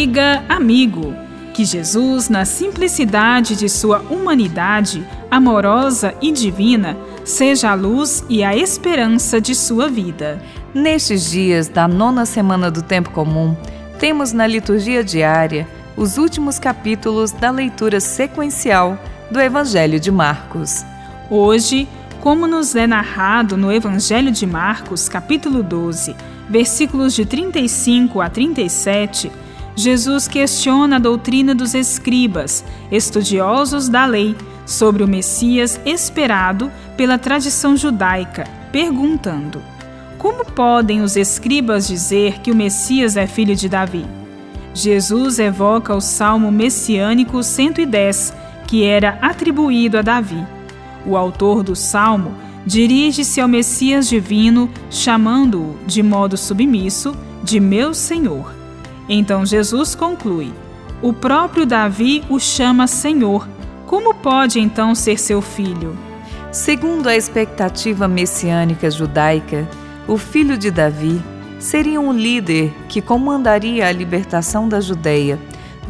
Amiga, amigo, que Jesus, na simplicidade de sua humanidade, amorosa e divina, seja a luz e a esperança de sua vida. Nestes dias da nona semana do tempo comum, temos na liturgia diária os últimos capítulos da leitura sequencial do Evangelho de Marcos. Hoje, como nos é narrado no Evangelho de Marcos, capítulo 12, versículos de 35 a 37, Jesus questiona a doutrina dos escribas, estudiosos da lei, sobre o Messias esperado pela tradição judaica, perguntando: Como podem os escribas dizer que o Messias é filho de Davi? Jesus evoca o salmo messiânico 110, que era atribuído a Davi. O autor do salmo dirige-se ao Messias divino, chamando-o, de modo submisso, de meu Senhor. Então Jesus conclui: O próprio Davi o chama Senhor. Como pode então ser seu filho? Segundo a expectativa messiânica judaica, o filho de Davi seria um líder que comandaria a libertação da Judéia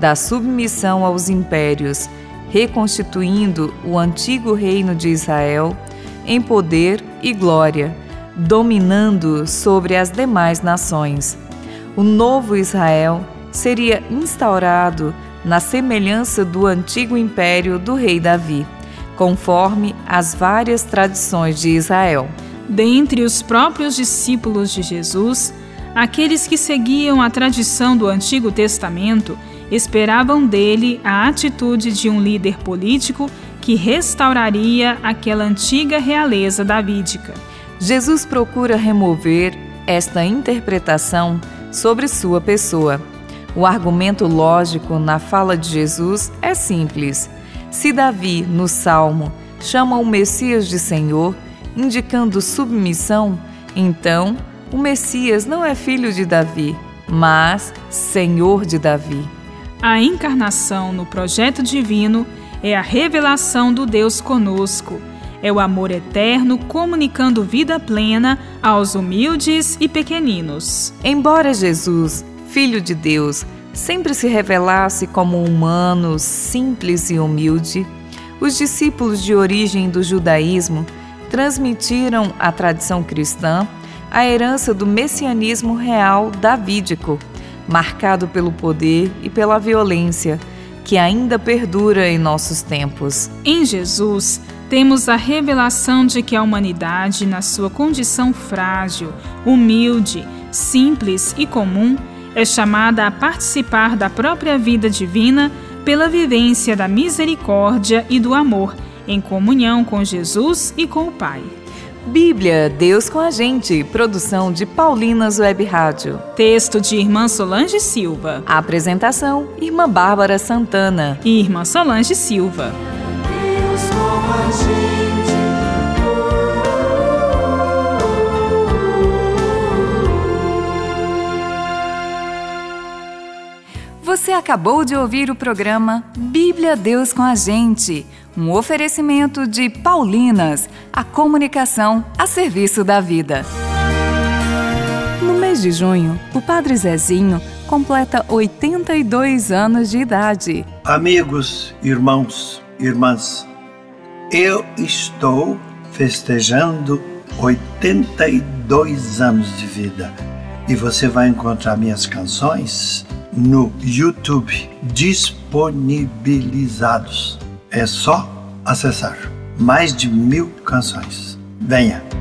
da submissão aos impérios reconstituindo o antigo reino de Israel em poder e glória, dominando sobre as demais nações. O novo Israel seria instaurado na semelhança do antigo império do rei Davi, conforme as várias tradições de Israel. Dentre os próprios discípulos de Jesus, aqueles que seguiam a tradição do Antigo Testamento esperavam dele a atitude de um líder político que restauraria aquela antiga realeza davídica. Jesus procura remover esta interpretação sobre sua pessoa. O argumento lógico na fala de Jesus é simples. Se Davi, no Salmo, chama o Messias de Senhor, indicando submissão, então o Messias não é filho de Davi, mas Senhor de Davi. A encarnação no projeto divino é a revelação do Deus conosco. É o amor eterno comunicando vida plena aos humildes e pequeninos. Embora Jesus, Filho de Deus, sempre se revelasse como humano, simples e humilde, os discípulos de origem do judaísmo transmitiram à tradição cristã a herança do messianismo real davídico marcado pelo poder e pela violência, que ainda perdura em nossos tempos. Em Jesus, temos a revelação de que a humanidade, na sua condição frágil, humilde, simples e comum, é chamada a participar da própria vida divina pela vivência da misericórdia e do amor, em comunhão com Jesus e com o Pai. Bíblia, Deus com a gente. Produção de Paulinas Web Rádio. Texto de Irmã Solange Silva. Apresentação: Irmã Bárbara Santana e Irmã Solange Silva. Você acabou de ouvir o programa Bíblia Deus com a gente um oferecimento de Paulinas, a comunicação a serviço da vida. No mês de junho, o Padre Zezinho completa 82 anos de idade. Amigos, irmãos, irmãs, eu estou festejando 82 anos de vida e você vai encontrar minhas canções no YouTube disponibilizados é só acessar mais de mil canções. Venha!